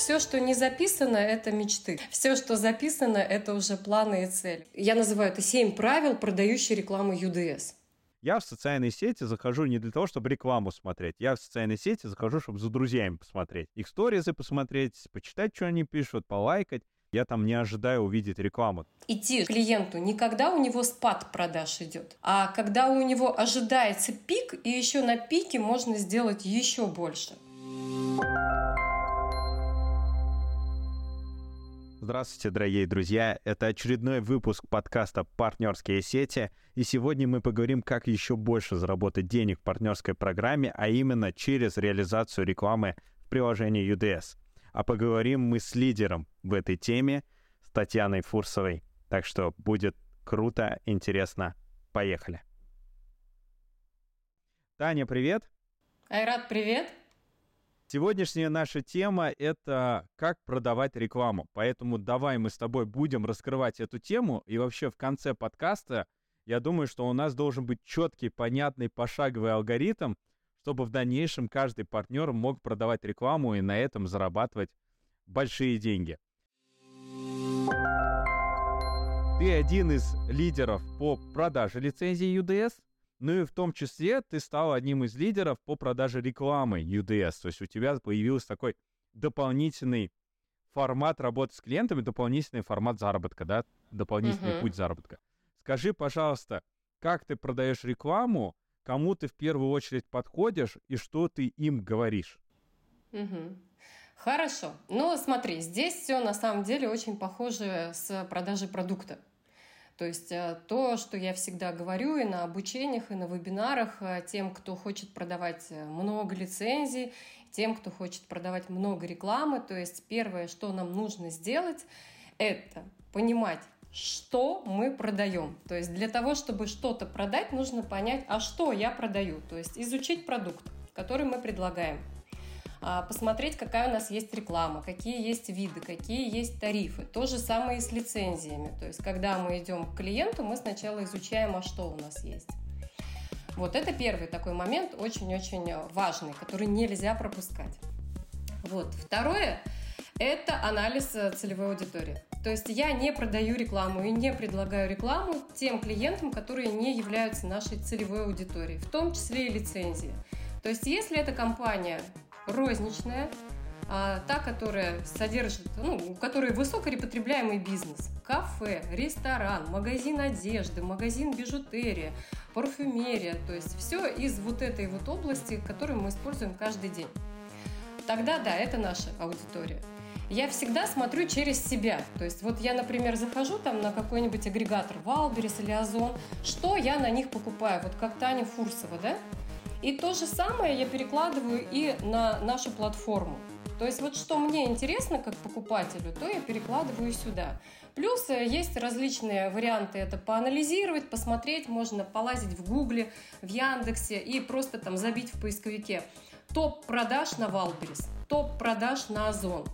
все, что не записано, это мечты. Все, что записано, это уже планы и цели. Я называю это семь правил продающей рекламы UDS. Я в социальные сети захожу не для того, чтобы рекламу смотреть. Я в социальные сети захожу, чтобы за друзьями посмотреть. Их сторизы посмотреть, почитать, что они пишут, полайкать. Я там не ожидаю увидеть рекламу. Идти клиенту не когда у него спад продаж идет, а когда у него ожидается пик, и еще на пике можно сделать еще больше. Здравствуйте, дорогие друзья! Это очередной выпуск подкаста «Партнерские сети». И сегодня мы поговорим, как еще больше заработать денег в партнерской программе, а именно через реализацию рекламы в приложении UDS. А поговорим мы с лидером в этой теме, с Татьяной Фурсовой. Так что будет круто, интересно. Поехали! Таня, привет! Айрат, привет! Сегодняшняя наша тема — это как продавать рекламу. Поэтому давай мы с тобой будем раскрывать эту тему. И вообще в конце подкаста я думаю, что у нас должен быть четкий, понятный, пошаговый алгоритм, чтобы в дальнейшем каждый партнер мог продавать рекламу и на этом зарабатывать большие деньги. Ты один из лидеров по продаже лицензии UDS — ну и в том числе ты стал одним из лидеров по продаже рекламы UDS. То есть у тебя появился такой дополнительный формат работы с клиентами, дополнительный формат заработка, да, дополнительный uh-huh. путь заработка. Скажи, пожалуйста, как ты продаешь рекламу, кому ты в первую очередь подходишь и что ты им говоришь? Угу. Хорошо. Ну, смотри, здесь все на самом деле очень похоже с продажей продукта. То есть э, то, что я всегда говорю и на обучениях, и на вебинарах э, тем, кто хочет продавать э, много лицензий, тем, кто хочет продавать много рекламы. То есть первое, что нам нужно сделать, это понимать, что мы продаем. То есть для того, чтобы что-то продать, нужно понять, а что я продаю. То есть изучить продукт, который мы предлагаем. А, посмотреть, какая у нас есть реклама, какие есть виды, какие есть тарифы. То же самое и с лицензиями. То есть, когда мы идем к клиенту, мы сначала изучаем, а что у нас есть. Вот это первый такой момент, очень-очень важный, который нельзя пропускать. Вот. Второе – это анализ э, целевой аудитории. То есть я не продаю рекламу и не предлагаю рекламу тем клиентам, которые не являются нашей целевой аудиторией, в том числе и лицензии. То есть если эта компания розничная, а, та, которая содержит, ну, у которой высокорепотребляемый бизнес. Кафе, ресторан, магазин одежды, магазин бижутерия, парфюмерия. То есть все из вот этой вот области, которую мы используем каждый день. Тогда да, это наша аудитория. Я всегда смотрю через себя. То есть вот я, например, захожу там на какой-нибудь агрегатор Wildberries или Озон, что я на них покупаю, вот как Таня Фурсова, да? И то же самое я перекладываю и на нашу платформу. То есть вот что мне интересно как покупателю, то я перекладываю сюда. Плюс э, есть различные варианты это поанализировать, посмотреть, можно полазить в Гугле, в Яндексе и просто там забить в поисковике топ продаж на Wildberries, топ продаж на Озон.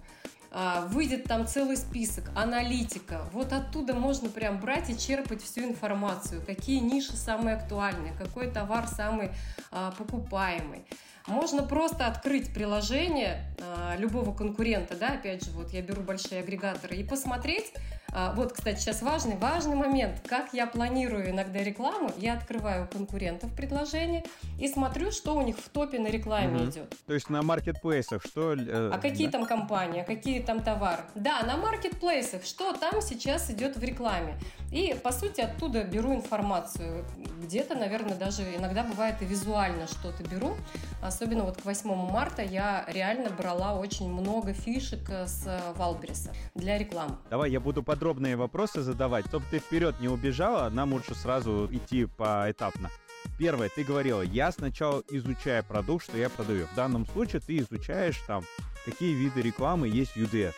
А, выйдет там целый список, аналитика. Вот оттуда можно прям брать и черпать всю информацию, какие ниши самые актуальные, какой товар самый а, покупаемый. Можно просто открыть приложение а, любого конкурента, да, опять же, вот я беру большие агрегаторы, и посмотреть, вот, кстати, сейчас важный, важный момент, как я планирую иногда рекламу, я открываю у конкурентов предложение и смотрю, что у них в топе на рекламе угу. идет. То есть на маркетплейсах, что... Э, а какие да? там компании, а какие там товары? Да, на маркетплейсах, что там сейчас идет в рекламе. И, по сути, оттуда беру информацию. Где-то, наверное, даже иногда бывает и визуально что-то беру, Особенно вот к 8 марта я реально брала очень много фишек с Валбериса для рекламы. Давай я буду подробные вопросы задавать. Чтобы ты вперед не убежала, нам лучше сразу идти поэтапно. Первое, ты говорила, я сначала изучаю продукт, что я продаю. В данном случае ты изучаешь там, какие виды рекламы есть в UDS.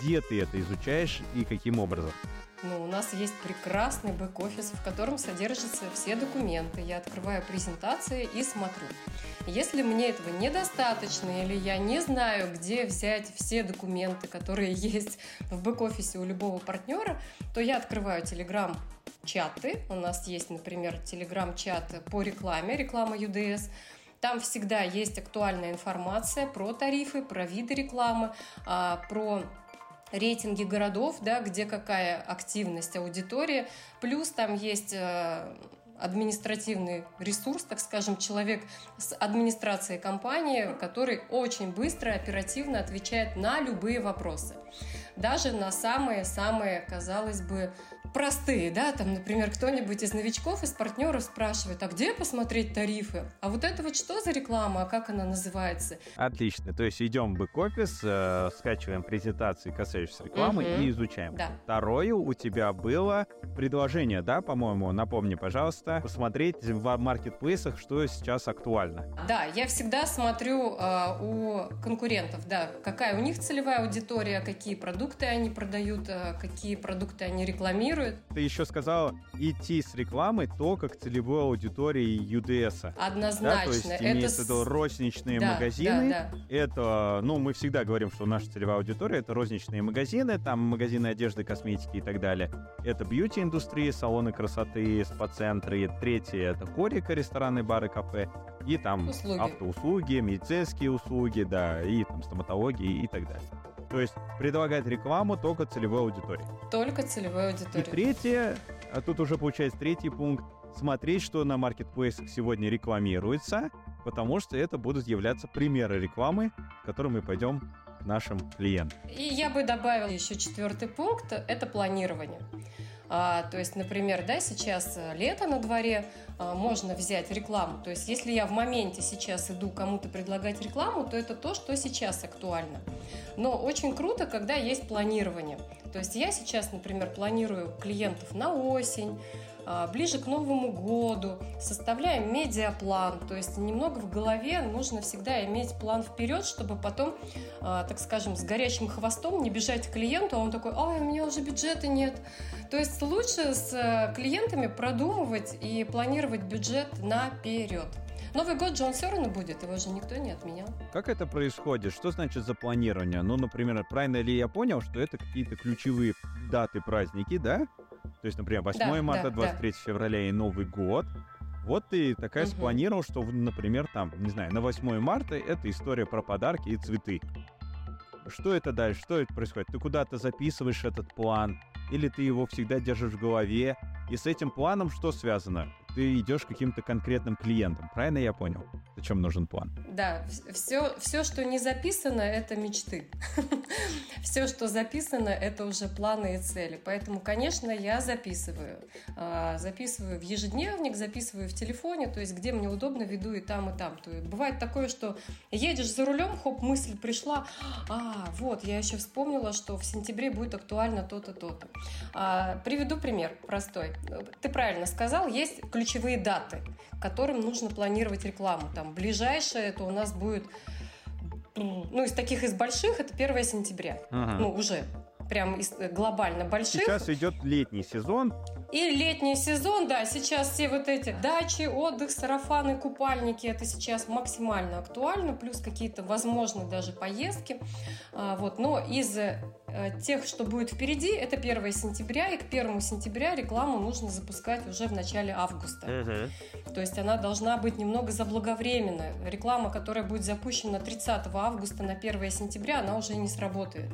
Где ты это изучаешь и каким образом? Ну, у нас есть прекрасный бэк-офис, в котором содержатся все документы. Я открываю презентации и смотрю. Если мне этого недостаточно или я не знаю, где взять все документы, которые есть в бэк-офисе у любого партнера, то я открываю Telegram чаты. У нас есть, например, Telegram-чат по рекламе, реклама UDS. Там всегда есть актуальная информация про тарифы, про виды рекламы, а, про рейтинги городов, да, где какая активность аудитории. Плюс там есть э, административный ресурс, так скажем, человек с администрацией компании, который очень быстро, оперативно отвечает на любые вопросы. Даже на самые-самые, казалось бы, простые, да, там, например, кто-нибудь из новичков, из партнеров спрашивает, а где посмотреть тарифы? А вот это вот что за реклама, а как она называется? Отлично, то есть идем в бэк-офис, э, скачиваем презентации, касающиеся рекламы угу. и изучаем. Да. Второе у тебя было предложение, да, по-моему, напомни, пожалуйста, посмотреть в маркетплейсах, что сейчас актуально. Да, я всегда смотрю э, у конкурентов, да, какая у них целевая аудитория, какие продукты они продают, э, какие продукты они рекламируют. Ты еще сказала идти с рекламой только к целевой аудитории UDS. Однозначно. Да, то есть это имеется в виду розничные да, магазины. Да, да. Это, ну, мы всегда говорим, что наша целевая аудитория это розничные магазины, там магазины одежды, косметики и так далее. Это бьюти-индустрия, салоны красоты, спа-центры. Третье это хорика, рестораны, бары, кафе. И там услуги. автоуслуги, медицинские услуги, да, и там стоматологии и так далее. То есть предлагать рекламу только целевой аудитории. Только целевой аудитории. И третье, а тут уже получается третий пункт, смотреть, что на маркетплейсах сегодня рекламируется, потому что это будут являться примеры рекламы, к которым мы пойдем к нашим клиентам. И я бы добавила еще четвертый пункт – это планирование. А, то есть, например, да, сейчас э, лето на дворе, а, можно взять рекламу. То есть, если я в моменте сейчас иду кому-то предлагать рекламу, то это то, что сейчас актуально. Но очень круто, когда есть планирование. То есть, я сейчас, например, планирую клиентов на осень, а, ближе к Новому году, составляем медиаплан, то есть немного в голове нужно всегда иметь план вперед, чтобы потом, так скажем, с горящим хвостом не бежать к клиенту, а он такой, ай, у меня уже бюджета нет. То есть лучше с э, клиентами продумывать и планировать бюджет наперед. Новый год же он все равно будет, его же никто не отменял. Как это происходит? Что значит запланирование? Ну, например, правильно ли я понял, что это какие-то ключевые даты, праздники, да? То есть, например, 8 да, марта, да, 23 да. февраля и Новый год. Вот ты такая угу. спланировал, что, например, там, не знаю, на 8 марта это история про подарки и цветы. Что это дальше? Что это происходит? Ты куда-то записываешь этот план? Или ты его всегда держишь в голове? И с этим планом что связано? Ты идешь к каким-то конкретным клиентам. Правильно я понял? Зачем нужен план? Да, все, все, что не записано, это мечты. все, что записано, это уже планы и цели. Поэтому, конечно, я записываю. А, записываю в ежедневник, записываю в телефоне, то есть где мне удобно, веду и там, и там. То есть, бывает такое, что едешь за рулем, хоп, мысль пришла, а, вот, я еще вспомнила, что в сентябре будет актуально то-то, то-то. А, приведу пример простой. Ты правильно сказал, есть ключ ключевые даты, которым нужно планировать рекламу. Там ближайшее это у нас будет, ну, из таких из больших, это 1 сентября. Ага. Ну, уже прям из, э, глобально больших. Сейчас идет летний сезон. И летний сезон, да, сейчас все вот эти дачи, отдых, сарафаны, купальники, это сейчас максимально актуально, плюс какие-то, возможно, даже поездки. А, вот, но из э, тех, что будет впереди, это 1 сентября, и к 1 сентября рекламу нужно запускать уже в начале августа. Угу. То есть она должна быть немного заблаговременная. Реклама, которая будет запущена 30 августа на 1 сентября, она уже не сработает.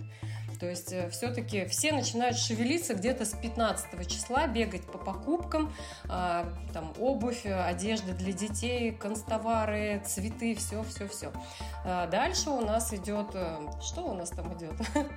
То есть э, все-таки все начинают шевелиться где-то с 15 числа, бегать по покупкам, а, там обувь, одежда для детей, констовары, цветы, все-все-все. А дальше у нас идет... Э, что у нас там идет?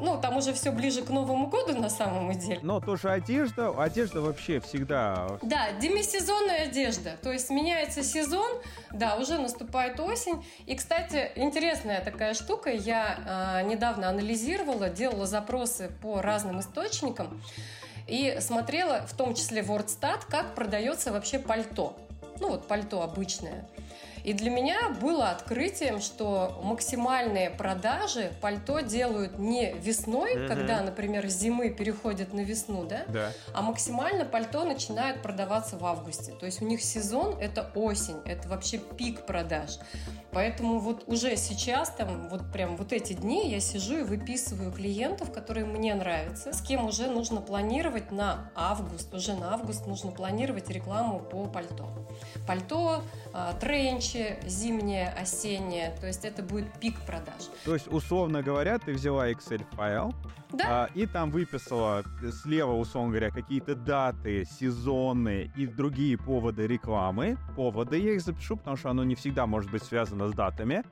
Ну, там уже все ближе к Новому году на самом деле. Но тоже одежда, одежда вообще всегда... Да, демисезонная одежда. То есть меняется сезон, да, уже наступает осень. И, кстати, интересная такая штука, я э, недавно анализировала, делала запросы по разным источникам и смотрела, в том числе WordStat, как продается вообще пальто. Ну вот пальто обычное. И для меня было открытием, что максимальные продажи пальто делают не весной, угу. когда, например, зимы переходят на весну, да? да, а максимально пальто начинают продаваться в августе. То есть у них сезон – это осень, это вообще пик продаж. Поэтому вот уже сейчас, там, вот прям вот эти дни я сижу и выписываю клиентов, которые мне нравятся, с кем уже нужно планировать на август. Уже на август нужно планировать рекламу по пальто. Пальто, тренчи, следующее, зимнее, осеннее, то есть это будет пик продаж. То есть, условно говоря, ты взяла Excel-файл, да. А, и там выписала слева, условно говоря, какие-то даты, сезоны и другие поводы рекламы. Поводы я их запишу, потому что оно не всегда может быть связано с датами.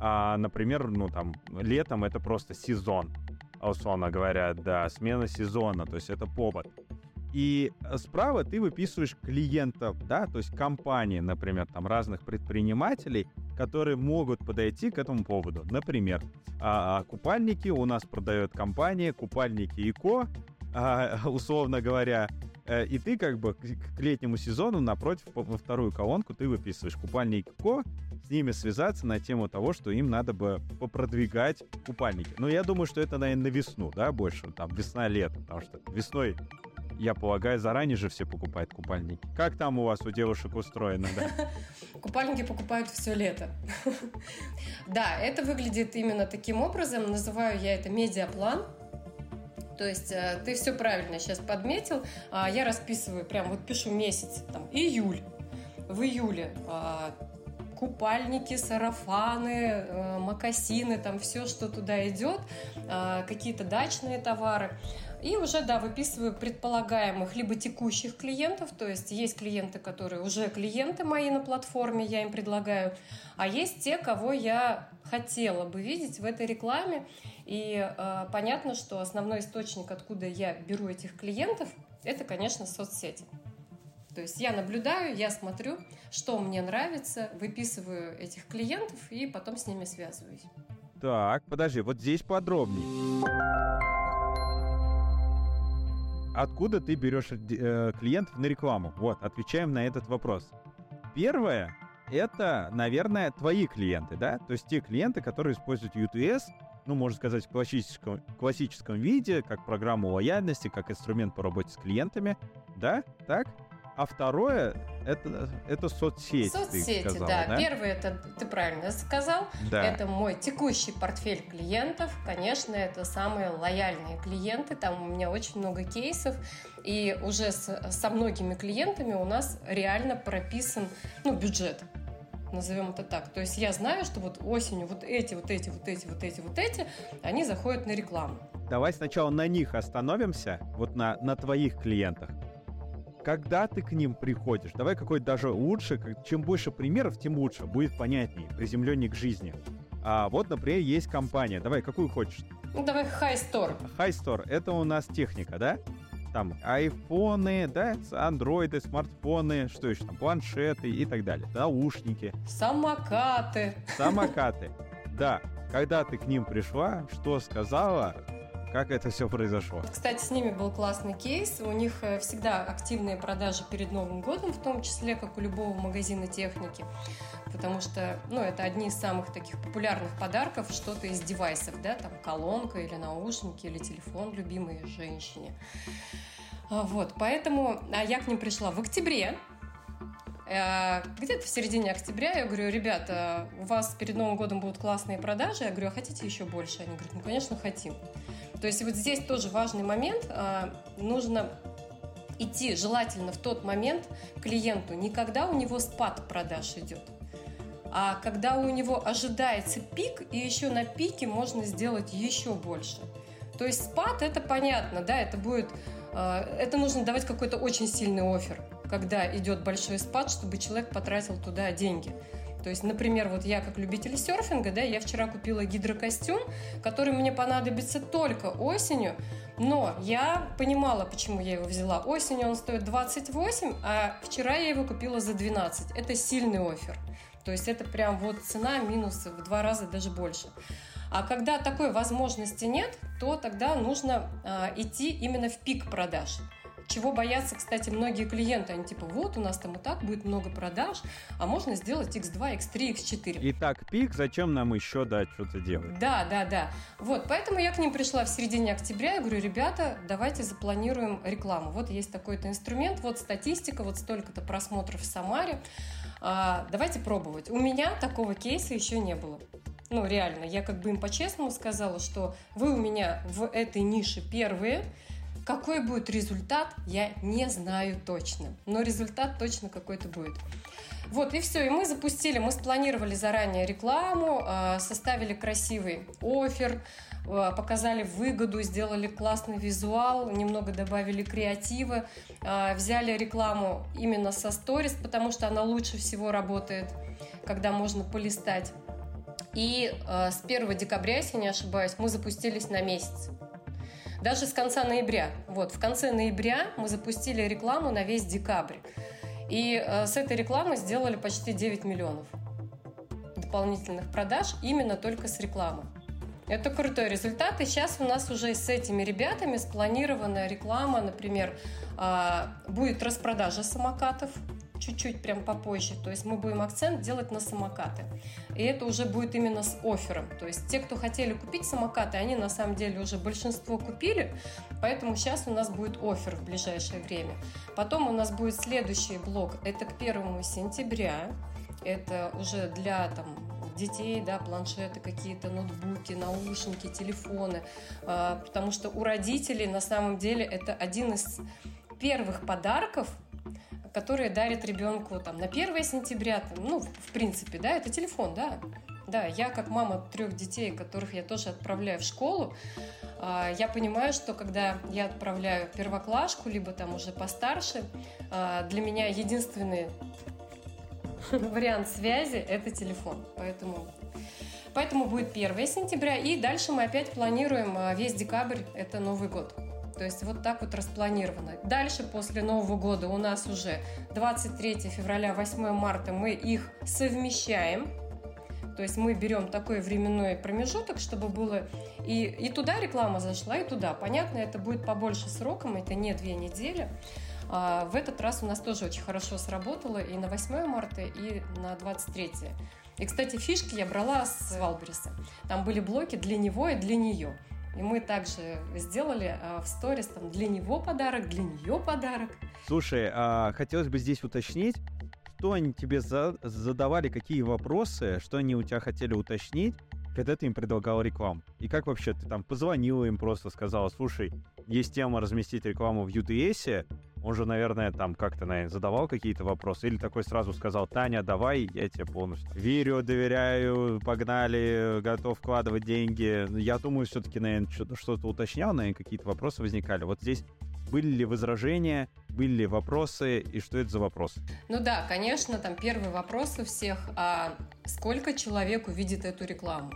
А, например, ну там, летом это просто сезон, условно говоря, да, смена сезона, то есть это повод. И э, справа ты выписываешь клиентов, да, то есть компании, например, там разных предпринимателей, которые могут подойти к этому поводу. Например, а, а, купальники у нас продает компания Купальники ИКО, а, условно говоря, э, и ты как бы к летнему сезону напротив во вторую колонку ты выписываешь купальники ИКО, с ними связаться на тему того, что им надо бы попродвигать купальники. Но я думаю, что это, наверное, на весну, да, больше, там, весна-лето, потому что весной я полагаю, заранее же все покупают купальники. Как там у вас у девушек устроено, да? Купальники покупают все лето. Да, это выглядит именно таким образом. Называю я это медиаплан. То есть э, ты все правильно сейчас подметил. А, я расписываю, прям вот пишу месяц, там, июль. В июле а, купальники, сарафаны, э, макасины, там все, что туда идет, а, какие-то дачные товары. И уже, да, выписываю предполагаемых либо текущих клиентов, то есть есть клиенты, которые уже клиенты мои на платформе, я им предлагаю, а есть те, кого я хотела бы видеть в этой рекламе. И э, понятно, что основной источник, откуда я беру этих клиентов, это, конечно, соцсети. То есть я наблюдаю, я смотрю, что мне нравится, выписываю этих клиентов и потом с ними связываюсь. Так, подожди, вот здесь подробнее откуда ты берешь э, клиентов на рекламу? Вот, отвечаем на этот вопрос. Первое, это, наверное, твои клиенты, да? То есть те клиенты, которые используют UTS, ну, можно сказать, в классическом, классическом виде, как программу лояльности, как инструмент по работе с клиентами, да? Так? А второе это, это соцсети. Соцсети, сказала, да. да. Первое это ты правильно сказал. Да. Это мой текущий портфель клиентов. Конечно, это самые лояльные клиенты. Там у меня очень много кейсов. И уже с, со многими клиентами у нас реально прописан ну, бюджет назовем это так. То есть я знаю, что вот осенью вот эти, вот эти, вот эти, вот эти, вот эти, они заходят на рекламу. Давай сначала на них остановимся, вот на, на твоих клиентах когда ты к ним приходишь, давай какой даже лучше, чем больше примеров, тем лучше, будет понятнее, приземленнее к жизни. А вот, например, есть компания, давай, какую хочешь? Ну, давай High Store. High Store, это у нас техника, да? Там айфоны, да, андроиды, смартфоны, что еще там, планшеты и так далее, наушники. Самокаты. Самокаты, да. Когда ты к ним пришла, что сказала, как это все произошло? Кстати, с ними был классный кейс. У них э, всегда активные продажи перед Новым годом, в том числе, как у любого магазина техники. Потому что, ну, это одни из самых таких популярных подарков, что-то из девайсов, да, там колонка или наушники, или телефон любимой женщине. А, вот, поэтому а я к ним пришла в октябре, где-то в середине октября я говорю, ребята, у вас перед Новым годом будут классные продажи. Я говорю, а хотите еще больше? Они говорят, ну, конечно, хотим. То есть вот здесь тоже важный момент. А, нужно идти желательно в тот момент клиенту, не когда у него спад продаж идет, а когда у него ожидается пик, и еще на пике можно сделать еще больше. То есть спад это понятно, да, это будет, а, это нужно давать какой-то очень сильный офер, когда идет большой спад, чтобы человек потратил туда деньги. То есть, например, вот я как любитель серфинга, да, я вчера купила гидрокостюм, который мне понадобится только осенью, но я понимала, почему я его взяла. Осенью он стоит 28, а вчера я его купила за 12. Это сильный офер. То есть это прям вот цена минус в два раза даже больше. А когда такой возможности нет, то тогда нужно а, идти именно в пик продаж. Чего боятся, кстати, многие клиенты. Они типа, вот у нас там и так будет много продаж, а можно сделать X2, X3, X4. И так пик, зачем нам еще, да, что-то делать? Да, да, да. Вот, поэтому я к ним пришла в середине октября, я говорю, ребята, давайте запланируем рекламу. Вот есть такой-то инструмент, вот статистика, вот столько-то просмотров в Самаре. А, давайте пробовать. У меня такого кейса еще не было. Ну, реально, я как бы им по-честному сказала, что вы у меня в этой нише первые, Какой будет результат, я не знаю точно. Но результат точно какой-то будет. Вот, и все. И мы запустили, мы спланировали заранее рекламу, а, составили красивый офер, а, показали выгоду, сделали классный визуал, немного добавили креатива, а, взяли рекламу именно со сторис, потому что она лучше всего работает, когда можно полистать. И с 1 декабря, если не ошибаюсь, мы запустились на месяц даже с конца ноября. Вот, в конце ноября мы запустили рекламу на весь декабрь. И э, с этой рекламы сделали почти 9 миллионов дополнительных продаж именно только с рекламы. Это крутой результат. И сейчас у нас уже с этими ребятами спланирована реклама, например, э, будет распродажа самокатов чуть-чуть прям попозже. То есть мы будем акцент делать на самокаты. И это уже будет именно с оффером. То есть те, кто хотели купить самокаты, они на самом деле уже большинство купили, поэтому сейчас у нас будет офер в ближайшее время. Потом у нас будет следующий блок, это к первому сентября. Это уже для там, детей, да, планшеты какие-то, ноутбуки, наушники, телефоны, а, потому что у родителей на самом деле это один из первых подарков, которые дарят ребенку там на 1 сентября, там, ну, в принципе, да, это телефон, да. Да, я как мама трех детей, которых я тоже отправляю в школу, а, я понимаю, что когда я отправляю первоклашку, либо там уже постарше, а, для меня единственный вариант связи – это телефон. Поэтому, поэтому будет 1 сентября, и дальше мы опять планируем а, весь декабрь – это Новый год. То есть вот так вот распланировано. Дальше после Нового года у нас уже 23 февраля, 8 марта мы их совмещаем. То есть мы берем такой временной промежуток, чтобы было и, и туда реклама зашла, и туда. Понятно, это будет побольше сроком, это не две недели. А в этот раз у нас тоже очень хорошо сработало и на 8 марта, и на 23. И, кстати, фишки я брала с Валбериса. Там были блоки для него и для нее. И мы также сделали а, в сторис там для него подарок, для нее подарок. Слушай, а хотелось бы здесь уточнить, что они тебе за задавали, какие вопросы, что они у тебя хотели уточнить, когда ты им предлагал рекламу? И как вообще ты там позвонила им просто, сказала, слушай, есть тема разместить рекламу в UDS, он же, наверное, там как-то, наверное, задавал какие-то вопросы. Или такой сразу сказал, Таня, давай, я тебе полностью верю, доверяю, погнали, готов вкладывать деньги. Я думаю, все-таки, наверное, что-то уточнял, наверное, какие-то вопросы возникали. Вот здесь были ли возражения, были ли вопросы, и что это за вопрос? Ну да, конечно, там первый вопрос у всех, а сколько человек увидит эту рекламу?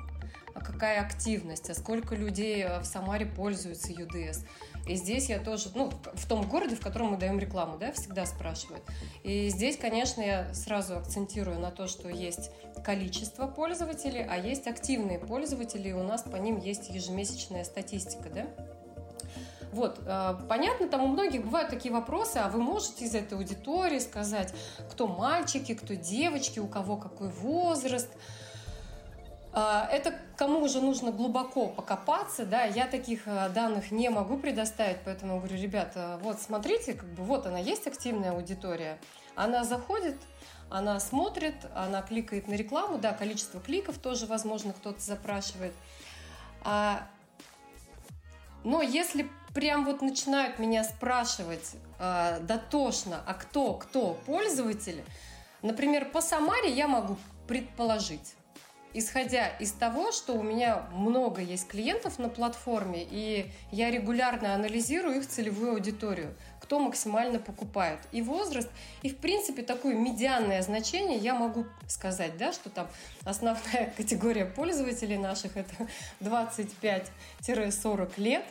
А какая активность, а сколько людей э, в Самаре пользуются UDS? И здесь я тоже, ну, в том городе, в котором мы даем рекламу, да, всегда спрашивают. И здесь, конечно, я сразу акцентирую на то, что есть количество пользователей, а есть активные пользователи, и у нас по ним есть ежемесячная статистика, да. Вот, э, понятно, там у многих бывают такие вопросы, а вы можете из этой аудитории сказать, кто мальчики, кто девочки, у кого какой возраст, это кому уже нужно глубоко покопаться, да, я таких э, данных не могу предоставить, поэтому говорю, ребята, вот смотрите, как бы вот она есть активная аудитория, она заходит, она смотрит, она кликает на рекламу, да, количество кликов тоже, возможно, кто-то запрашивает. А, но если прям вот начинают меня спрашивать а, дотошно, а кто, кто пользователи, например, по Самаре я могу предположить, исходя из того, что у меня много есть клиентов на платформе, и я регулярно анализирую их целевую аудиторию, кто максимально покупает, и возраст, и в принципе такое медианное значение я могу сказать, да, что там основная категория пользователей наших это 25-40 лет,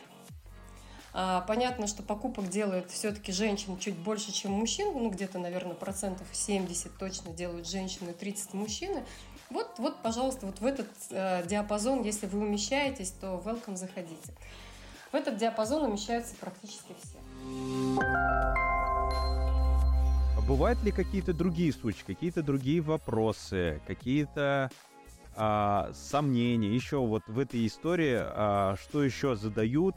а, Понятно, что покупок делают все-таки женщин чуть больше, чем мужчин. Ну, где-то, наверное, процентов 70 точно делают женщины, 30 мужчины. Вот, вот, пожалуйста, вот в этот э, диапазон, если вы умещаетесь, то welcome, заходите. В этот диапазон умещаются практически все. А бывают ли какие-то другие случаи, какие-то другие вопросы, какие-то а, сомнения еще вот в этой истории, а, что еще задают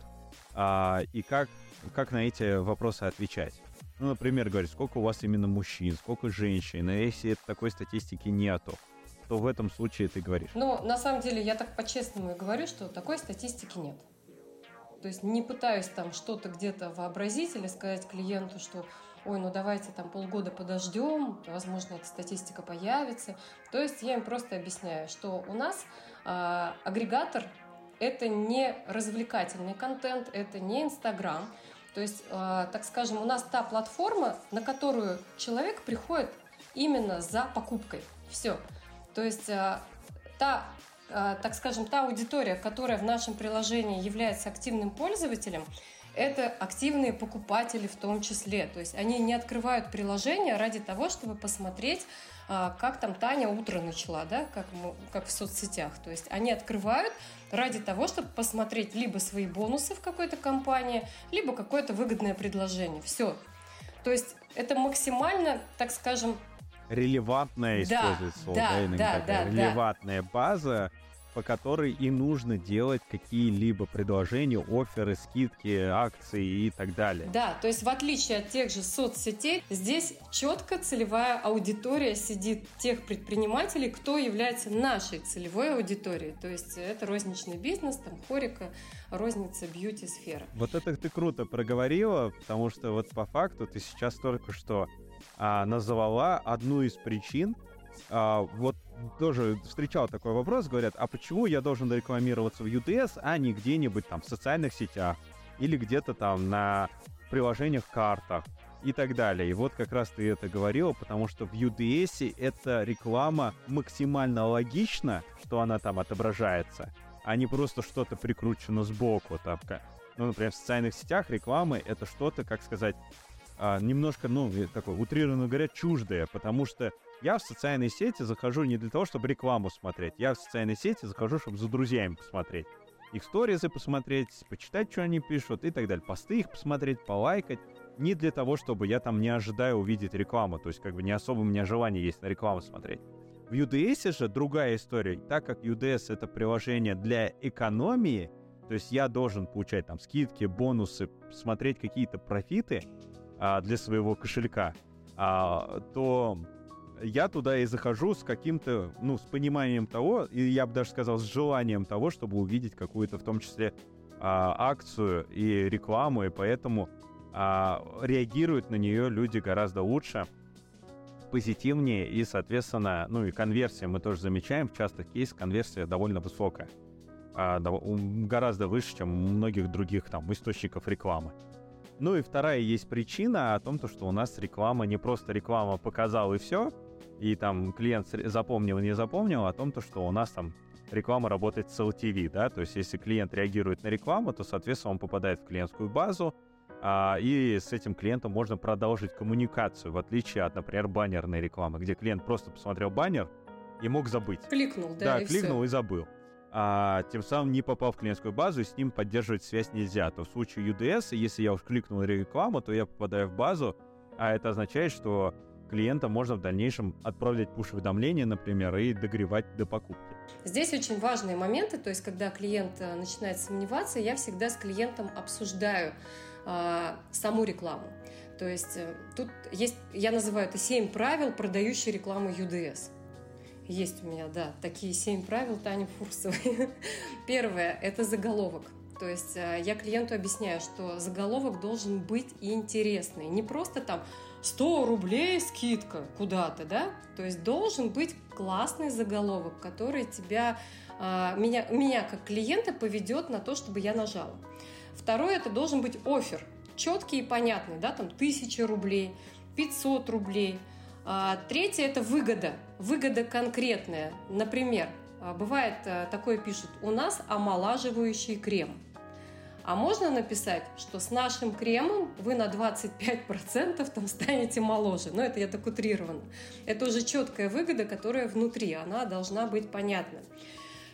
а, и как, как на эти вопросы отвечать? Ну, например, говорить, сколько у вас именно мужчин, сколько женщин, и если такой статистики нету, что в этом случае ты говоришь? Ну, на самом деле, я так по-честному и говорю, что такой статистики нет. То есть не пытаюсь там что-то где-то вообразить или сказать клиенту, что ой, ну давайте там полгода подождем, возможно, эта статистика появится. То есть я им просто объясняю, что у нас э, агрегатор – это не развлекательный контент, это не Инстаграм. То есть, э, так скажем, у нас та платформа, на которую человек приходит именно за покупкой. Все. То есть э, та так скажем, та аудитория, которая в нашем приложении является активным пользователем, это активные покупатели в том числе. То есть они не открывают приложение ради того, чтобы посмотреть, а, как там Таня утро начала, да, как, как в соцсетях. То есть они открывают ради того, чтобы посмотреть либо свои бонусы в какой-то компании, либо какое-то выгодное предложение. Все. То есть это максимально, так скажем, релевантная, да, слово, да, да, да, такая да, релевантная да. база, по которой и нужно делать какие-либо предложения, оферы, скидки, акции и так далее. Да, то есть в отличие от тех же соцсетей, здесь четко целевая аудитория сидит тех предпринимателей, кто является нашей целевой аудиторией. То есть это розничный бизнес, там хорика, розница, бьюти-сфера. Вот это ты круто проговорила, потому что вот по факту ты сейчас только что а, назвала одну из причин, а, вот тоже встречал такой вопрос, говорят, а почему я должен рекламироваться в UTS, а не где-нибудь там в социальных сетях или где-то там на приложениях, картах и так далее. И вот как раз ты это говорила, потому что в UDS эта реклама максимально логична, что она там отображается, а не просто что-то прикручено сбоку. Там, ну, например, в социальных сетях рекламы это что-то, как сказать, а, немножко, ну, такое, утрированно говоря, чуждое, потому что я в социальные сети захожу не для того, чтобы рекламу смотреть. Я в социальные сети захожу, чтобы за друзьями посмотреть. Их сторизы посмотреть, почитать, что они пишут и так далее. Посты их посмотреть, полайкать. Не для того, чтобы я там не ожидаю увидеть рекламу. То есть как бы не особо у меня желание есть на рекламу смотреть. В UDS же другая история. Так как UDS это приложение для экономии, то есть я должен получать там скидки, бонусы, смотреть какие-то профиты а, для своего кошелька, а, то я туда и захожу с каким-то, ну, с пониманием того, и я бы даже сказал, с желанием того, чтобы увидеть какую-то, в том числе, а, акцию и рекламу, и поэтому а, реагируют на нее люди гораздо лучше, позитивнее, и, соответственно, ну и конверсия мы тоже замечаем, в частых кейсах конверсия довольно высокая, а, гораздо выше, чем у многих других там источников рекламы. Ну и вторая есть причина о том, то, что у нас реклама не просто реклама показал и все, и там клиент запомнил, не запомнил, о том, то, что у нас там реклама работает с LTV, да, то есть если клиент реагирует на рекламу, то, соответственно, он попадает в клиентскую базу, а, и с этим клиентом можно продолжить коммуникацию, в отличие от, например, баннерной рекламы, где клиент просто посмотрел баннер и мог забыть. Кликнул, да, Да, и кликнул все. и забыл. А, тем самым не попал в клиентскую базу, и с ним поддерживать связь нельзя. То в случае UDS, если я уж кликнул рекламу, то я попадаю в базу, а это означает, что клиента можно в дальнейшем отправлять пуш-уведомления, например, и догревать до покупки. Здесь очень важные моменты, то есть когда клиент э, начинает сомневаться, я всегда с клиентом обсуждаю э, саму рекламу. То есть э, тут есть, я называю это 7 правил продающей рекламы UDS. Есть у меня, да, такие семь правил Тани Фурсовой. Первое – это заголовок. То есть э, я клиенту объясняю, что заголовок должен быть интересный. Не просто там 100 рублей скидка куда-то, да? То есть должен быть классный заголовок, который тебя, а, меня, меня как клиента поведет на то, чтобы я нажала. Второе, это должен быть офер, четкий и понятный, да, там 1000 рублей, 500 рублей. А, третье, это выгода, выгода конкретная. Например, а, бывает такое пишут, у нас омолаживающий крем – а можно написать, что с нашим кремом вы на 25% там станете моложе. Но это я так утрированно. Это уже четкая выгода, которая внутри. Она должна быть понятна.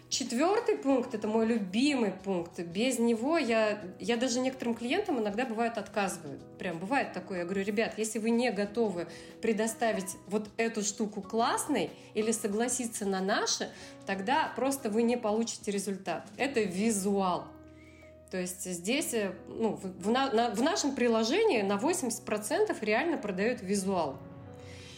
Четвертый пункт – это мой любимый пункт. Без него я, я даже некоторым клиентам иногда бывает отказываю. Прям бывает такое. Я говорю, ребят, если вы не готовы предоставить вот эту штуку классной или согласиться на наши, тогда просто вы не получите результат. Это визуал. То есть здесь э, ну, в, на, в нашем приложении на 80% реально продают визуал.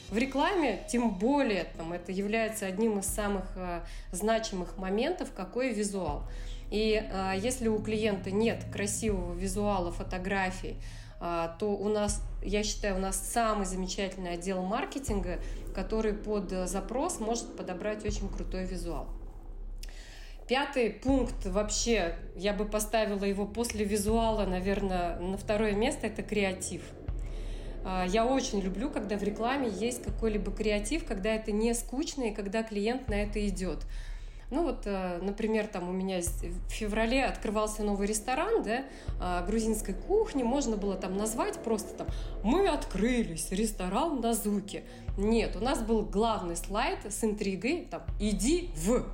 В рекламе, тем более, там, это является одним из самых э, значимых моментов, какой визуал. И а, если у клиента нет красивого визуала, фотографий, а, то у нас, я считаю, у нас самый замечательный отдел маркетинга, который под запрос может подобрать очень крутой визуал. Пятый пункт вообще, я бы поставила его после визуала, наверное, на второе место, это креатив. А, я очень люблю, когда в рекламе есть какой-либо креатив, когда это не скучно и когда клиент на это идет. Ну вот, э, например, там у меня в феврале открывался новый ресторан, да, а, грузинской кухни, можно было там назвать просто там «Мы открылись, ресторан на Зуке». Нет, у нас был главный слайд с интригой, там «Иди в».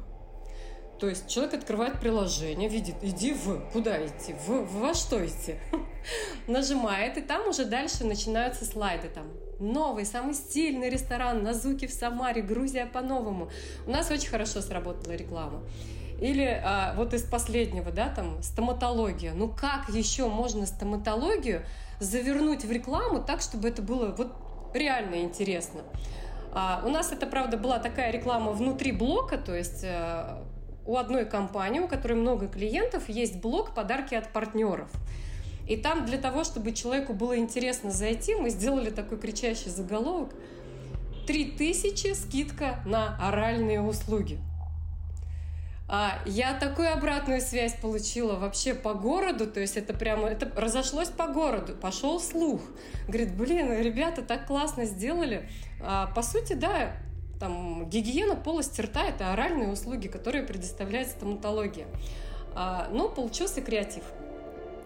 То есть человек открывает приложение, видит, иди в, куда идти, в, во что идти, нажимает, и там уже дальше начинаются слайды, там, новый, самый стильный ресторан на Зуке в Самаре, Грузия по-новому. У нас очень хорошо сработала реклама. Или а, вот из последнего, да, там, стоматология. Ну как еще можно стоматологию завернуть в рекламу так, чтобы это было вот реально интересно? А, у нас это, правда, была такая реклама внутри блока, то есть а, у одной компании, у которой много клиентов, есть блок «Подарки от партнеров». И там для того, чтобы человеку было интересно зайти, мы сделали такой кричащий заголовок «3000 скидка на оральные услуги». А я такую обратную связь получила вообще по городу, то есть это прямо, это разошлось по городу, пошел слух. Говорит, блин, ребята так классно сделали. А, по сути, да, там гигиена полости рта – это оральные услуги, которые предоставляет стоматология. А, но получился креатив.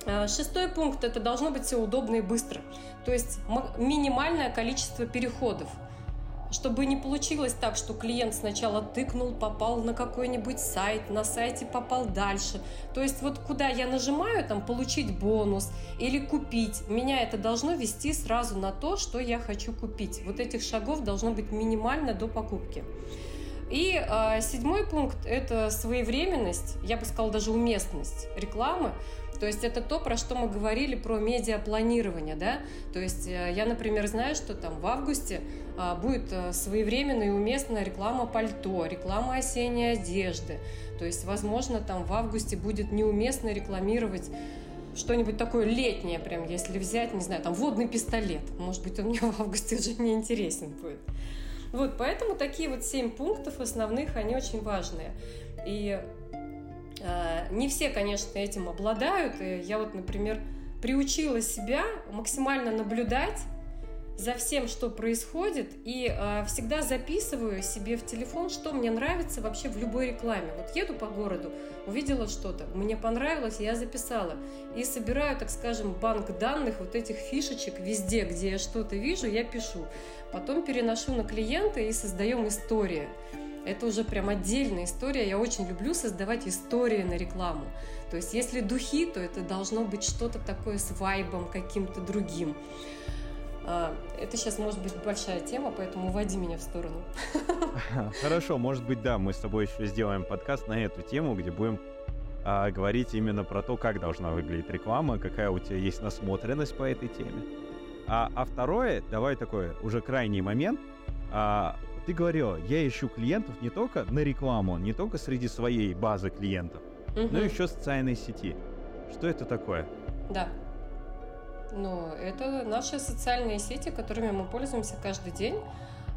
А, шестой пункт – это должно быть все удобно и быстро. То есть минимальное количество переходов – чтобы не получилось так, что клиент сначала тыкнул, попал на какой-нибудь сайт, на сайте попал дальше. То есть вот куда я нажимаю, там получить бонус или купить, меня это должно вести сразу на то, что я хочу купить. Вот этих шагов должно быть минимально до покупки. И э, седьмой пункт – это своевременность, я бы сказала даже уместность рекламы. То есть это то, про что мы говорили, про медиапланирование, да. То есть э, я, например, знаю, что там в августе а, будет э, своевременная и уместная реклама пальто, реклама осенней одежды. То есть, возможно, там в августе будет неуместно рекламировать что-нибудь такое летнее, прям, если взять, не знаю, там водный пистолет. Может быть, он мне в августе уже не интересен будет. Вот, поэтому такие вот семь пунктов основных, они очень важные. И не все, конечно, этим обладают. И я вот, например, приучила себя максимально наблюдать за всем, что происходит, и э, всегда записываю себе в телефон, что мне нравится вообще в любой рекламе. Вот еду по городу, увидела что-то, мне понравилось, я записала. И собираю, так скажем, банк данных вот этих фишечек везде, где я что-то вижу, я пишу. Потом переношу на клиента и создаем историю это уже прям отдельная история. Я очень люблю создавать истории на рекламу. То есть если духи, то это должно быть что-то такое с вайбом каким-то другим. А, это сейчас может быть большая тема, поэтому уводи меня в сторону. Хорошо, может быть, да, мы с тобой еще сделаем подкаст на эту тему, где будем а, говорить именно про то, как должна выглядеть реклама, какая у тебя есть насмотренность по этой теме. А, а второе, давай такой уже крайний момент. А, ты говорила, я ищу клиентов не только на рекламу, не только среди своей базы клиентов, угу. но еще социальной сети. Что это такое? Да. Ну, это наши социальные сети, которыми мы пользуемся каждый день.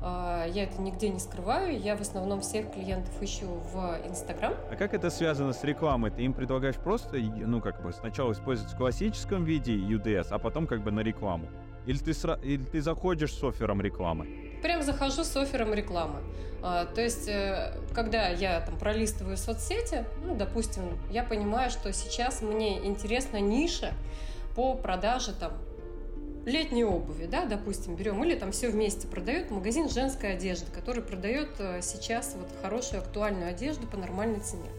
А, я это нигде не скрываю. Я в основном всех клиентов ищу в Инстаграм. А как это связано с рекламой? Ты им предлагаешь просто, ну, как бы сначала использовать в классическом виде UDS, а потом как бы на рекламу? Или ты, сра... Или ты заходишь с оффером рекламы? Прям захожу с оффером рекламы. А, то есть, э, когда я там пролистываю соцсети, ну, допустим, я понимаю, что сейчас мне интересна ниша по продаже там летней обуви, да, допустим, берем, или там все вместе продает магазин женской одежды, который продает э, сейчас вот хорошую актуальную одежду по нормальной цене.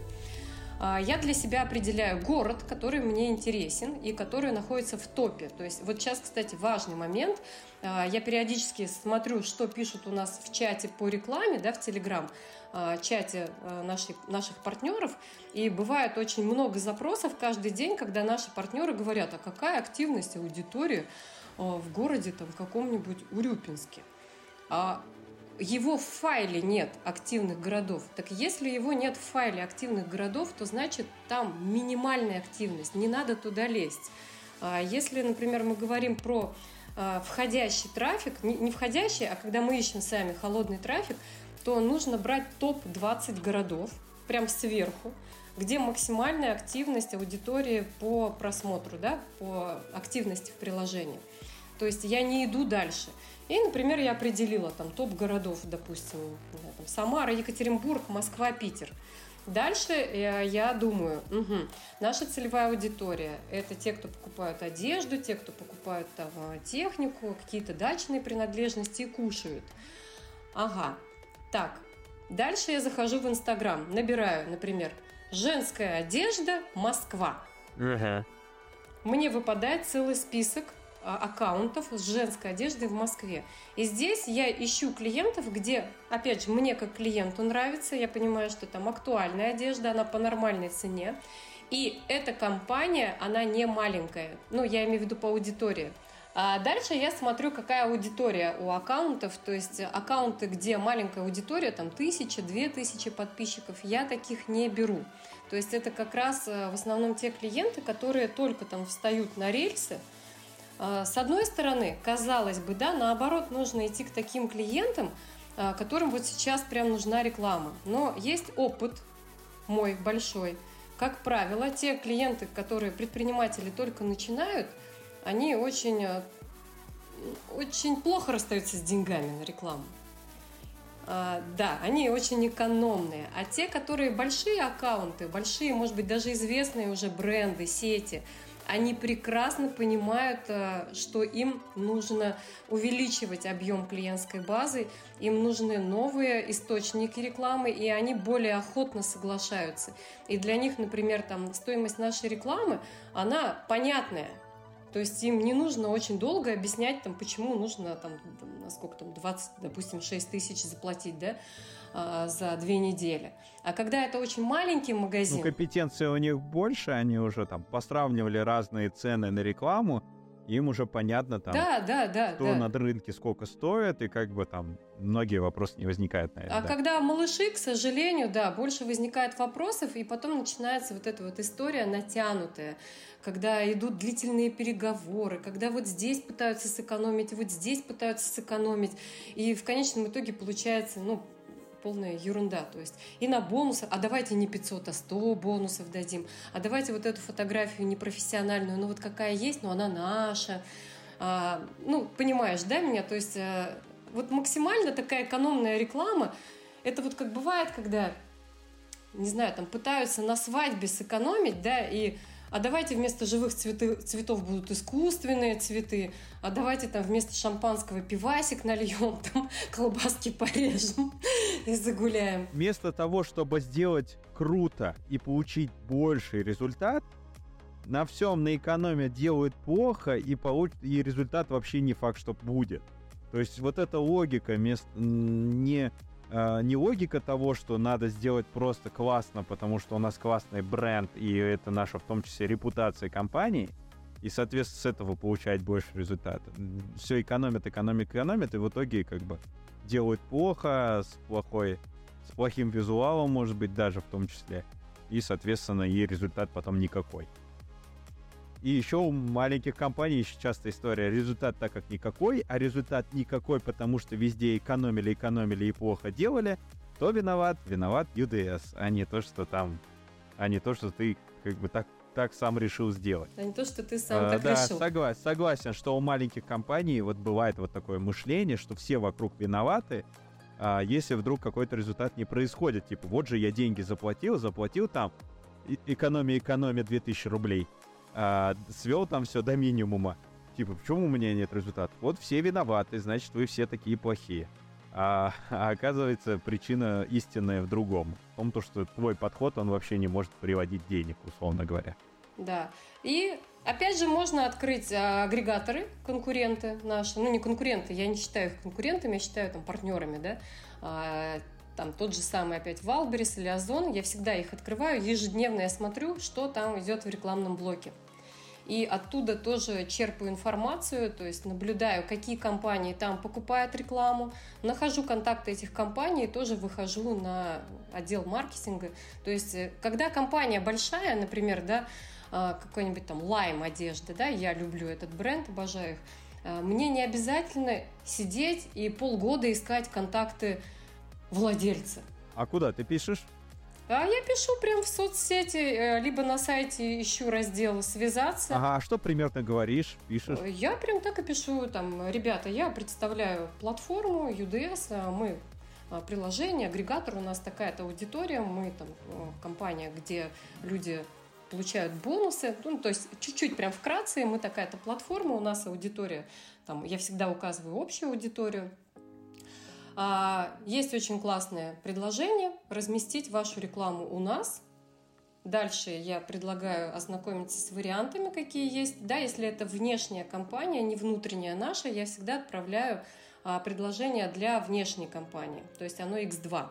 А, я для себя определяю город, который мне интересен и который находится в топе. То есть вот сейчас, кстати, важный момент. А, я периодически смотрю, что пишут у нас в чате по рекламе, да, в Телеграм а, чате наших, наших партнеров. И бывает очень много запросов каждый день, когда наши партнеры говорят, а какая активность аудитории в городе там каком-нибудь Урюпинске. Его в файле нет активных городов. Так если его нет в файле активных городов, то значит там минимальная активность, не надо туда лезть. А если, например, мы говорим про а, входящий трафик, не входящий, а когда мы ищем сами холодный трафик, то нужно брать топ-20 городов, прям сверху, где максимальная активность аудитории по просмотру, да, по активности в приложении. То есть я не иду дальше. И, например, я определила там топ городов, допустим, там, Самара, Екатеринбург, Москва, Питер. Дальше э, я думаю, угу, наша целевая аудитория – это те, кто покупают одежду, те, кто покупают там, технику, какие-то дачные принадлежности и кушают. Ага, так, дальше я захожу в Инстаграм, набираю, например, «женская одежда Москва». Угу. Мне выпадает целый список аккаунтов с женской одеждой в Москве. И здесь я ищу клиентов, где, опять же, мне как клиенту нравится, я понимаю, что там актуальная одежда, она по нормальной цене. И эта компания, она не маленькая, ну, я имею в виду по аудитории. А дальше я смотрю, какая аудитория у аккаунтов, то есть аккаунты, где маленькая аудитория, там тысяча, две тысячи подписчиков, я таких не беру. То есть это как раз э, в основном те клиенты, которые только там встают на рельсы, а, с одной стороны, казалось бы, да, наоборот, нужно идти к таким клиентам, а, которым вот сейчас прям нужна реклама. Но есть опыт мой большой. Как правило, те клиенты, которые предприниматели только начинают, они очень, а, очень плохо расстаются с деньгами на рекламу. Да, они очень экономные. А те, которые большие аккаунты, большие, может быть, даже известные уже бренды, сети – они прекрасно понимают, э, что им нужно увеличивать объем клиентской базы, им нужны новые источники рекламы, и они более охотно соглашаются. И для них, например, там, стоимость нашей рекламы, она понятная. То есть им не нужно очень долго объяснять, там, почему нужно там, насколько там, 20, допустим, 6 тысяч заплатить, да, а, за две недели. А когда это очень маленький магазин... Ну, компетенции у них больше, они уже там постравнивали разные цены на рекламу, им уже понятно там, да, да, да, что да. на рынке сколько стоит, и как бы там многие вопросы не возникают, наверное. А да. когда малыши, к сожалению, да, больше возникает вопросов, и потом начинается вот эта вот история натянутая, когда идут длительные переговоры, когда вот здесь пытаются сэкономить, вот здесь пытаются сэкономить, и в конечном итоге получается, ну, полная ерунда. То есть и на бонусы, а давайте не 500, а 100 бонусов дадим, а давайте вот эту фотографию непрофессиональную, ну вот какая есть, но она наша. А, ну, понимаешь, да, меня? То есть а, вот максимально такая экономная реклама, это вот как бывает, когда, не знаю, там пытаются на свадьбе сэкономить, да, и а давайте вместо живых цветы, цветов будут искусственные цветы, а давайте там вместо шампанского пивасик нальем, там колбаски порежем и загуляем. Вместо того, чтобы сделать круто и получить больший результат, на всем на экономия делают плохо, и, получ... и результат вообще не факт, что будет. То есть вот эта логика мест... не э, не логика того, что надо сделать просто классно, потому что у нас классный бренд, и это наша в том числе репутация компании, и, соответственно, с этого получать больше результата. Все экономят, экономят, экономят, и в итоге как бы делают плохо, с плохой, с плохим визуалом, может быть, даже в том числе, и, соответственно, и результат потом никакой. И еще у маленьких компаний еще часто история. Результат так как никакой, а результат никакой, потому что везде экономили, экономили и плохо делали, то виноват, виноват UDS, а не то, что там, а не то, что ты как бы так так сам решил сделать. А не то, что ты сам а, так да, решил. Согласен, согласен, что у маленьких компаний вот бывает вот такое мышление, что все вокруг виноваты, а если вдруг какой-то результат не происходит. Типа, вот же я деньги заплатил, заплатил там, экономия, экономия 2000 рублей а, свел там все до минимума. Типа, почему у меня нет результата? Вот все виноваты, значит, вы все такие плохие. А, а оказывается, причина истинная в другом. В том, то, что твой подход, он вообще не может приводить денег, условно говоря. Да. И опять же можно открыть а, агрегаторы, конкуренты наши. Ну, не конкуренты, я не считаю их конкурентами, я считаю там партнерами, да. А, там тот же самый опять Валберис или Озон, я всегда их открываю, ежедневно я смотрю, что там идет в рекламном блоке. И оттуда тоже черпаю информацию, то есть наблюдаю, какие компании там покупают рекламу, нахожу контакты этих компаний тоже выхожу на отдел маркетинга. То есть, э, когда компания большая, например, да, а, какой-нибудь там Lime одежды, да, я люблю этот бренд, обожаю их, а, мне не обязательно сидеть и полгода искать контакты владельца. А куда ты пишешь? А я пишу прям в соцсети, э, либо на сайте ищу раздел «Связаться». Ага, а что примерно говоришь, пишешь? Я прям так и пишу, там, ребята, я представляю платформу UDS, а мы приложение, агрегатор, у нас такая-то аудитория, мы там компания, где люди получают бонусы, ну, то есть чуть-чуть прям вкратце, мы такая-то платформа, у нас аудитория, там, я всегда указываю общую аудиторию, есть очень классное предложение разместить вашу рекламу у нас. Дальше я предлагаю ознакомиться с вариантами, какие есть. Да, если это внешняя компания, не внутренняя наша, я всегда отправляю а, предложение для внешней компании, то есть оно X2.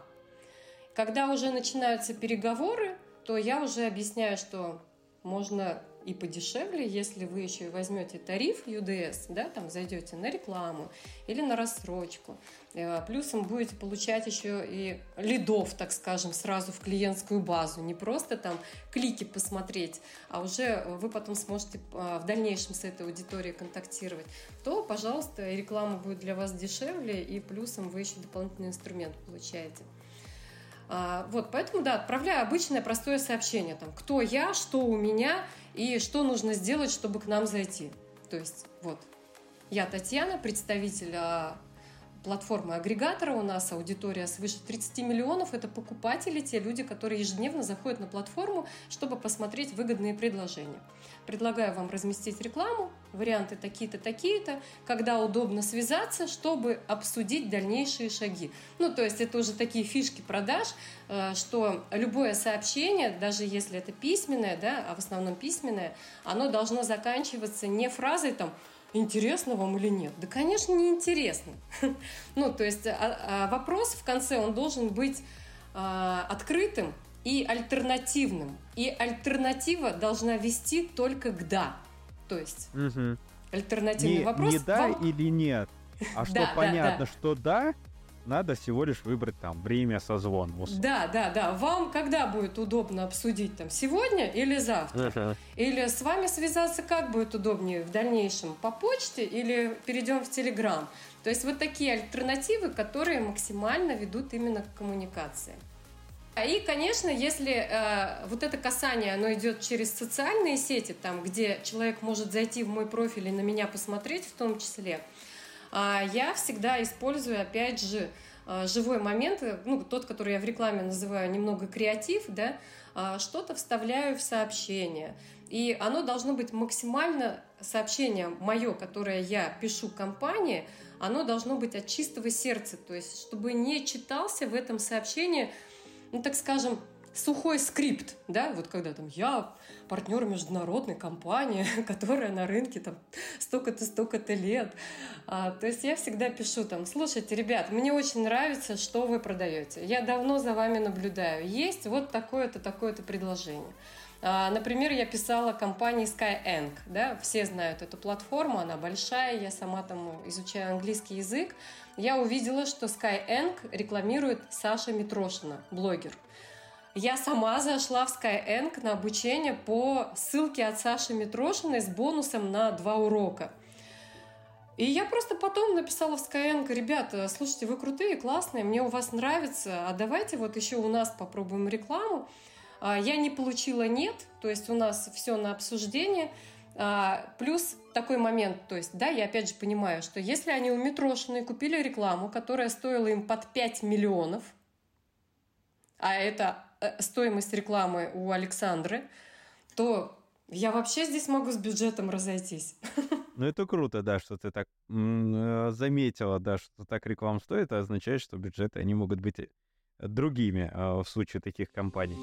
Когда уже начинаются переговоры, то я уже объясняю, что можно и подешевле, если вы еще и возьмете тариф UDS, да, там зайдете на рекламу или на рассрочку. Э, плюсом будете получать еще и лидов, так скажем, сразу в клиентскую базу. Не просто там клики посмотреть, а уже вы потом сможете э, в дальнейшем с этой аудиторией контактировать. То, пожалуйста, реклама будет для вас дешевле, и плюсом вы еще дополнительный инструмент получаете. А, вот, поэтому, да, отправляю обычное простое сообщение, там, кто я, что у меня и что нужно сделать, чтобы к нам зайти. То есть, вот, я Татьяна, представитель а, платформы агрегатора. У нас аудитория свыше 30 миллионов. Это покупатели, те люди, которые ежедневно заходят на платформу, чтобы посмотреть выгодные предложения. Предлагаю вам разместить рекламу, варианты такие-то, такие-то, когда удобно связаться, чтобы обсудить дальнейшие шаги. Ну, то есть это уже такие фишки продаж, э, что любое сообщение, даже если это письменное, да, а в основном письменное, оно должно заканчиваться не фразой там интересно вам или нет? Да, конечно, не интересно. Ну, то есть а, а вопрос в конце, он должен быть а, открытым и альтернативным. И альтернатива должна вести только к «да». То есть альтернативный вопрос... Не «да» или «нет», а что понятно, что «да», надо всего лишь выбрать там время созвона. Да, да, да. Вам когда будет удобно обсудить там сегодня или завтра? Uh-huh. Или с вами связаться как будет удобнее в дальнейшем по почте или перейдем в Телеграм? То есть вот такие альтернативы, которые максимально ведут именно к коммуникации. И, конечно, если э, вот это касание, оно идет через социальные сети, там, где человек может зайти в мой профиль и на меня посмотреть в том числе, а я всегда использую, опять же, а, живой момент, э, ну, тот, который я в рекламе называю немного креатив, да, а, что-то вставляю в сообщение. И оно должно быть максимально, сообщение мое, которое я пишу компании, оно должно быть от чистого сердца, то есть чтобы не читался в этом сообщении, ну, так скажем, сухой скрипт, да, вот когда там я партнер международной компании, которая на рынке там столько-то, столько-то лет. А, то есть я всегда пишу там, слушайте, ребят, мне очень нравится, что вы продаете. Я давно за вами наблюдаю. Есть вот такое-то, такое-то предложение. А, например, я писала компании Skyeng, да, все знают эту платформу, она большая, я сама там изучаю английский язык. Я увидела, что Skyeng рекламирует Саша Митрошина, блогер. Я сама зашла в Skyeng на обучение по ссылке от Саши Митрошиной с бонусом на два урока. И я просто потом написала в Skyeng, ребята, слушайте, вы крутые, классные, мне у вас нравится, а давайте вот еще у нас попробуем рекламу. А, я не получила нет, то есть у нас все на обсуждение. А, плюс такой момент, то есть, да, я опять же понимаю, что если они у Митрошиной купили рекламу, которая стоила им под 5 миллионов, а это стоимость рекламы у Александры, то я вообще здесь могу с бюджетом разойтись. Ну, это круто, да, что ты так э, заметила, да, что так реклама стоит, это означает, что бюджеты, они могут быть э, другими в случае таких компаний.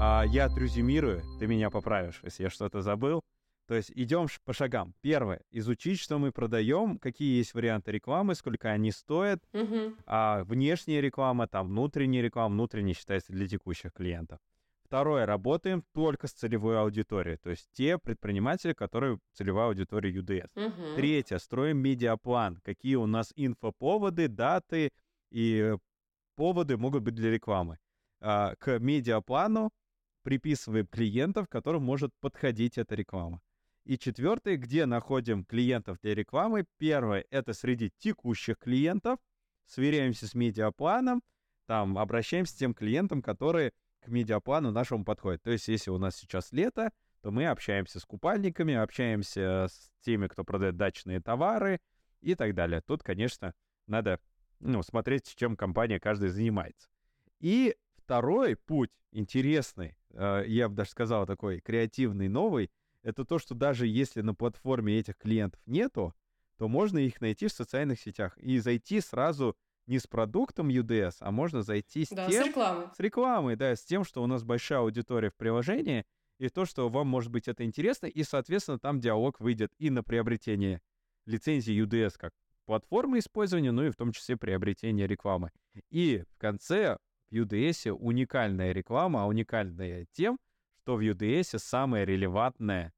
А я отрезюмирую, ты меня поправишь, если я что-то забыл. То есть идем по шагам. Первое, изучить, что мы продаем, какие есть варианты рекламы, сколько они стоят, угу. а внешняя реклама, там внутренняя реклама, внутренняя считается для текущих клиентов. Второе, работаем только с целевой аудиторией, то есть те предприниматели, которые целевая аудитория UDS. Мгм. Третье, строим медиаплан, какие у нас инфоповоды, даты и поводы могут быть для рекламы. А, К медиаплану приписываем клиентов, которым может подходить эта реклама. И четвертое, где находим клиентов для рекламы. Первое, это среди текущих клиентов. Сверяемся с медиапланом, там обращаемся к тем клиентам, которые к медиаплану нашему подходят. То есть, если у нас сейчас лето, то мы общаемся с купальниками, общаемся с теми, кто продает дачные товары и так далее. Тут, конечно, надо ну, смотреть, чем компания каждый занимается. И второй путь, интересный, э, я бы даже сказал, такой креативный, новый, это то, что даже если на платформе этих клиентов нету, то можно их найти в социальных сетях и зайти сразу не с продуктом UDS, а можно зайти с Да, с тем, рекламой. с рекламой, да, с тем, что у нас большая аудитория в приложении, и то, что вам, может быть, это интересно, и, соответственно, там диалог выйдет и на приобретение лицензии UDS как платформы использования, ну и в том числе приобретение рекламы. И в конце в UDS уникальная реклама, а уникальная тем, что в UDS самая релевантная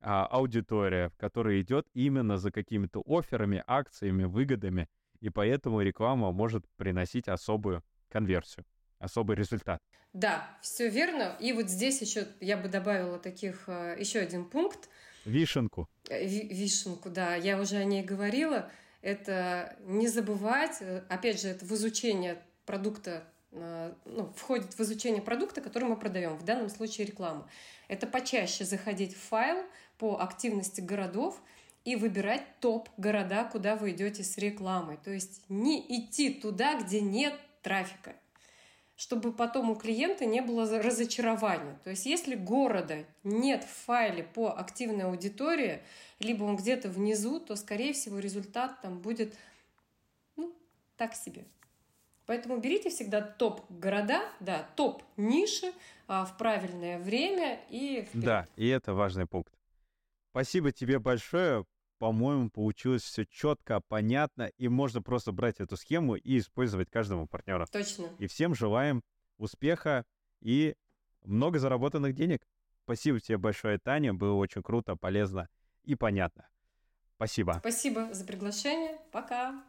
а, аудитория, которая идет именно за какими-то офферами, акциями, выгодами, и поэтому реклама может приносить особую конверсию, особый результат. Да, все верно. И вот здесь еще я бы добавила таких э, еще один пункт. Вишенку. Э, ви- Вишенку, да, я уже о ней говорила. Это не забывать, э, опять же, это в изучение продукта, ну, входит в изучение продукта, который мы продаем, в данном случае реклама. Это почаще заходить в файл по активности городов и выбирать топ-города, куда вы идете с рекламой. То есть не идти туда, где нет трафика чтобы потом у клиента не было разочарования. То есть если города нет в файле по активной аудитории, либо он где-то внизу, то, скорее всего, результат там будет, ну, так себе. Поэтому берите всегда топ-города, да, топ-ниши а, в правильное время и вперед. Да, и это важный пункт. Спасибо тебе большое. По-моему, получилось все четко, понятно, и можно просто брать эту схему и использовать каждому партнеру. Точно. И всем желаем успеха и много заработанных денег. Спасибо тебе большое, Таня. Было очень круто, полезно и понятно. Спасибо. Спасибо за приглашение. Пока.